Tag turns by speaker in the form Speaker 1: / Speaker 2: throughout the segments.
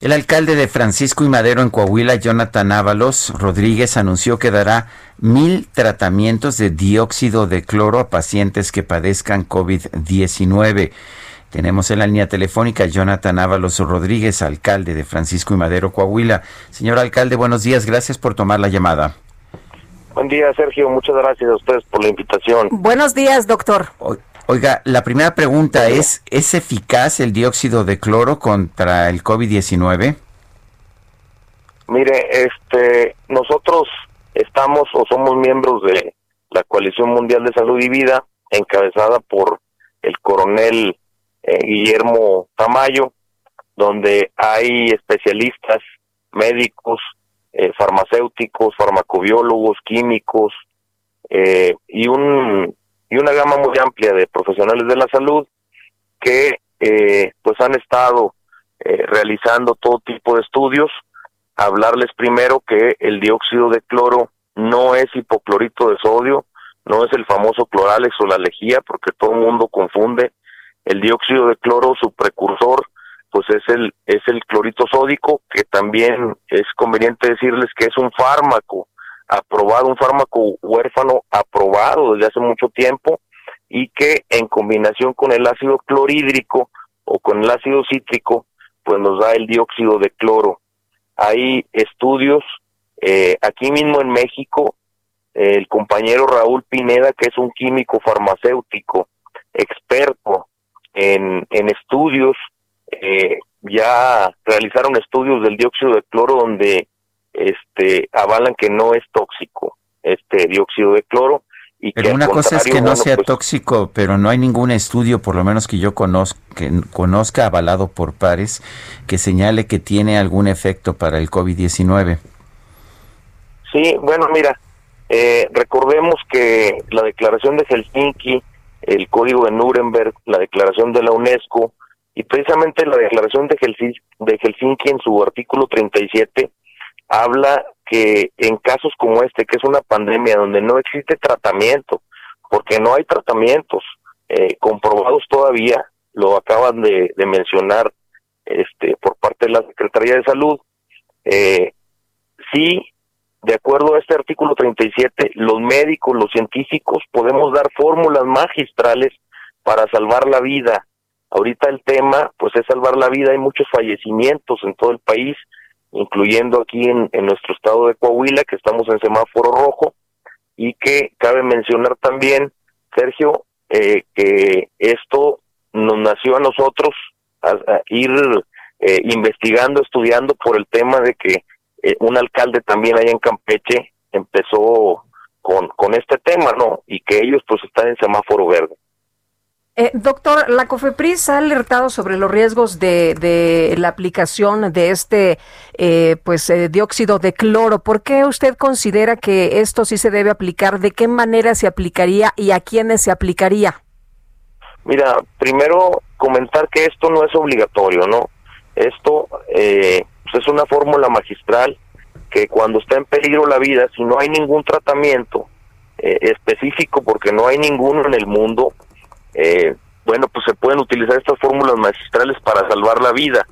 Speaker 1: El alcalde de Francisco y Madero en Coahuila, Jonathan Ábalos Rodríguez, anunció que dará mil tratamientos de dióxido de cloro a pacientes que padezcan COVID-19. Tenemos en la línea telefónica Jonathan Ábalos Rodríguez, alcalde de Francisco y Madero, Coahuila. Señor alcalde, buenos días. Gracias por tomar la llamada.
Speaker 2: Buen día, Sergio. Muchas gracias a ustedes por la invitación.
Speaker 3: Buenos días, doctor.
Speaker 1: Oiga, la primera pregunta es, ¿es eficaz el dióxido de cloro contra el COVID-19?
Speaker 2: Mire, este, nosotros estamos o somos miembros de la Coalición Mundial de Salud y Vida, encabezada por el coronel eh, Guillermo Tamayo, donde hay especialistas, médicos, eh, farmacéuticos, farmacobiólogos, químicos eh, y un y una gama muy amplia de profesionales de la salud que pues han estado realizando todo tipo de estudios. Hablarles primero que el dióxido de cloro no es hipoclorito de sodio, no es el famoso cloralex o la lejía, porque todo el mundo confunde el dióxido de cloro, su precursor, pues es el, es el clorito sódico, que también es conveniente decirles que es un fármaco aprobado, un fármaco huérfano aprobado desde hace mucho tiempo y que en combinación con el ácido clorhídrico o con el ácido cítrico, pues nos da el dióxido de cloro. Hay estudios eh, aquí mismo en México, el compañero Raúl Pineda, que es un químico farmacéutico experto en, en estudios, eh, ya realizaron estudios del dióxido de cloro donde este avalan que no es tóxico este dióxido de cloro y
Speaker 1: pero una cosa es que no sea pues tóxico, pero no hay ningún estudio, por lo menos que yo conozca, que conozca avalado por pares, que señale que tiene algún efecto para el COVID-19.
Speaker 2: Sí, bueno, mira, eh, recordemos que la declaración de Helsinki el Código de Nuremberg, la Declaración de la UNESCO y precisamente la Declaración de Helsinki, de Helsinki en su artículo 37 habla que en casos como este, que es una pandemia donde no existe tratamiento, porque no hay tratamientos eh, comprobados todavía, lo acaban de, mencionar este por parte de la Secretaría de Salud, eh, sí de acuerdo a este artículo 37, los médicos, los científicos podemos dar fórmulas magistrales para salvar la vida. Ahorita el tema, pues es salvar la vida. Hay muchos fallecimientos en todo el país, incluyendo aquí en, nuestro estado de Coahuila, que estamos en semáforo rojo, y que cabe mencionar también, Sergio, eh, que esto nos nació a nosotros a, ir eh, investigando, estudiando por el tema de que eh, un alcalde también allá en Campeche empezó con, con este tema, ¿no? Y que ellos pues están en semáforo verde.
Speaker 3: Eh, doctor, la COFEPRIS ha alertado sobre los riesgos de, de la aplicación de este eh, pues dióxido de cloro. ¿Por qué usted considera que esto sí se debe aplicar? ¿De qué manera se aplicaría y a quiénes se aplicaría?
Speaker 2: Mira, primero comentar que esto no es obligatorio, ¿no? Esto eh, es una fórmula magistral que cuando está en peligro la vida, si no hay ningún tratamiento eh, específico, porque no hay ninguno en el mundo, eh, bueno, pues se pueden utilizar estas fórmulas magistrales para salvar la vida.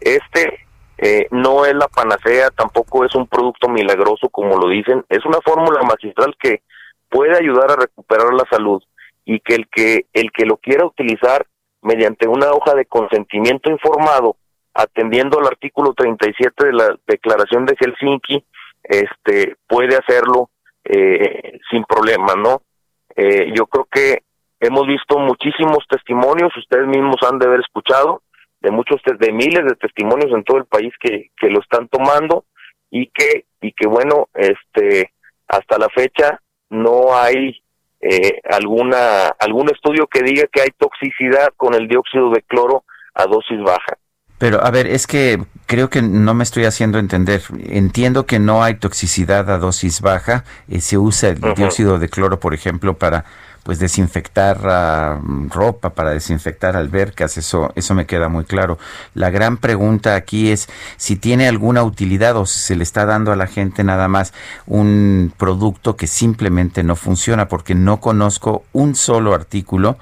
Speaker 2: Este eh, no es la panacea, tampoco es un producto milagroso como lo dicen, es una fórmula magistral que puede ayudar a recuperar la salud y que el que el que lo quiera utilizar mediante una hoja de consentimiento informado atendiendo al artículo 37 de la Declaración de Helsinki, este puede hacerlo eh, sin problema, ¿no? Eh, yo creo que hemos visto muchísimos testimonios, ustedes mismos han de haber escuchado, de muchos, de miles de testimonios en todo el país que, que lo están tomando y que, y que bueno, este, hasta la fecha no hay eh, alguna, algún estudio que diga que hay toxicidad con el dióxido de cloro a dosis baja.
Speaker 1: Pero a ver, es que creo que no me estoy haciendo entender. Entiendo que no hay toxicidad a dosis baja. Eh, se usa el dióxido de cloro, por ejemplo, para pues desinfectar uh, ropa, para desinfectar albercas, eso, eso me queda muy claro. La gran pregunta aquí es si tiene alguna utilidad o si se le está dando a la gente nada más un producto que simplemente no funciona, porque no conozco un solo artículo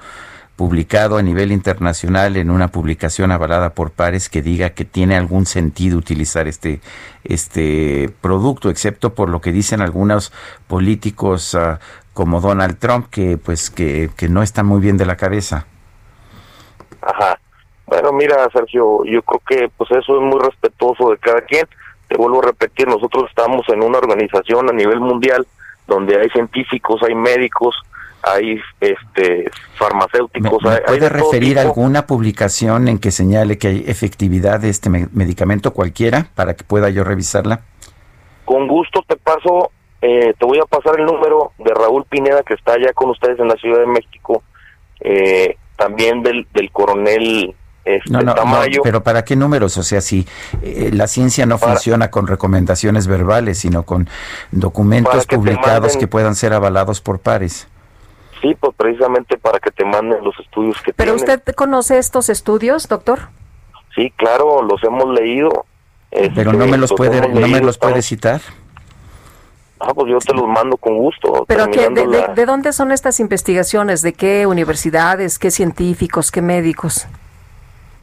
Speaker 1: publicado a nivel internacional en una publicación avalada por pares que diga que tiene algún sentido utilizar este este producto, excepto por lo que dicen algunos políticos uh, como Donald Trump, que pues que, que no está muy bien de la cabeza.
Speaker 2: Ajá. Bueno, mira, Sergio, yo creo que pues eso es muy respetuoso de cada quien. Te vuelvo a repetir, nosotros estamos en una organización a nivel mundial donde hay científicos, hay médicos, hay este farmacéuticos.
Speaker 1: ¿Me, puede referir alguna publicación en que señale que hay efectividad de este medicamento cualquiera para que pueda yo revisarla?
Speaker 2: Con gusto te paso eh, te voy a pasar el número de Raúl Pineda, que está allá con ustedes en la Ciudad de México, eh, también del, del coronel este, no, no,
Speaker 1: pero ¿para qué números? O sea, si eh, la ciencia no funciona con recomendaciones verbales, sino con documentos publicados que puedan ser avalados por pares.
Speaker 2: Sí, pues precisamente para que te manden los estudios que
Speaker 3: ¿Pero usted conoce estos estudios, doctor?
Speaker 2: Sí, claro, los hemos leído.
Speaker 1: pero no me los, puede, no me los puede citar.
Speaker 2: Ah, pues yo te los mando con gusto.
Speaker 3: ¿Pero qué, de, dónde son estas investigaciones? ¿De qué universidades, qué científicos, qué médicos?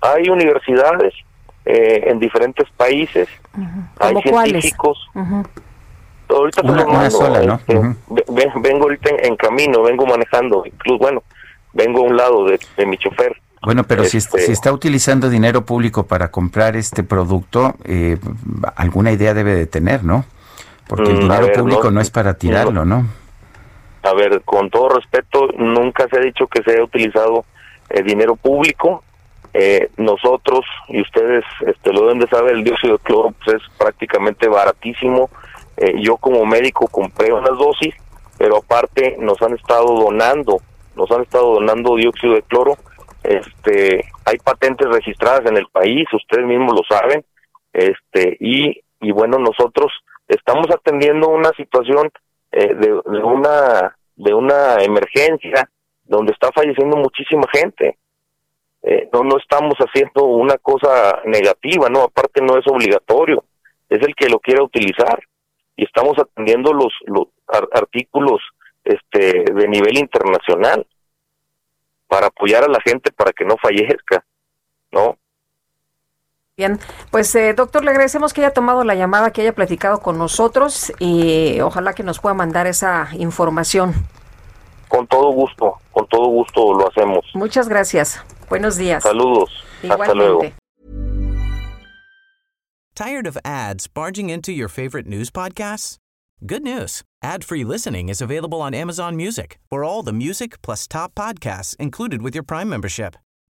Speaker 2: Hay universidades eh, en diferentes países. Hay científicos. Ahorita
Speaker 1: una, mando, sola, ¿no?
Speaker 2: Este, vengo ahorita en, camino, vengo manejando. Incluso, bueno, vengo a un lado de, mi chofer.
Speaker 1: Bueno, pero si, este si, está utilizando dinero público para comprar este producto, eh, alguna idea debe de tener, ¿no? Porque el mm, dinero público no, es para tirarlo, ¿no?
Speaker 2: A ver, con todo respeto, nunca se ha dicho que se haya utilizado eh, dinero público. Eh, nosotros, y ustedes este, lo deben de saber, el dióxido de cloro pues, es prácticamente baratísimo. Eh, yo como médico compré unas dosis, pero aparte nos han estado donando, nos han estado donando dióxido de cloro. Este, hay patentes registradas en el país, ustedes mismos lo saben. Este, y, y bueno, nosotros estamos atendiendo una situación eh, de, una de una emergencia donde está falleciendo muchísima gente. Eh, no no estamos haciendo una cosa negativa, no, aparte no es obligatorio, es el que lo quiera utilizar y estamos atendiendo los, los artículos este de nivel internacional para apoyar a la gente para que no fallezca, ¿no?
Speaker 3: Bien, pues eh, doctor, le agradecemos que haya tomado la llamada, que haya platicado con nosotros y ojalá que nos pueda mandar esa información.
Speaker 2: Con todo gusto, con todo gusto lo hacemos.
Speaker 3: Muchas gracias. Buenos días.
Speaker 2: Saludos. Hasta luego.
Speaker 4: Tired of ads barging into your favorite news podcasts? Good news. Ad-free listening is available on Amazon Music. For all the music plus top podcasts included with your Prime membership.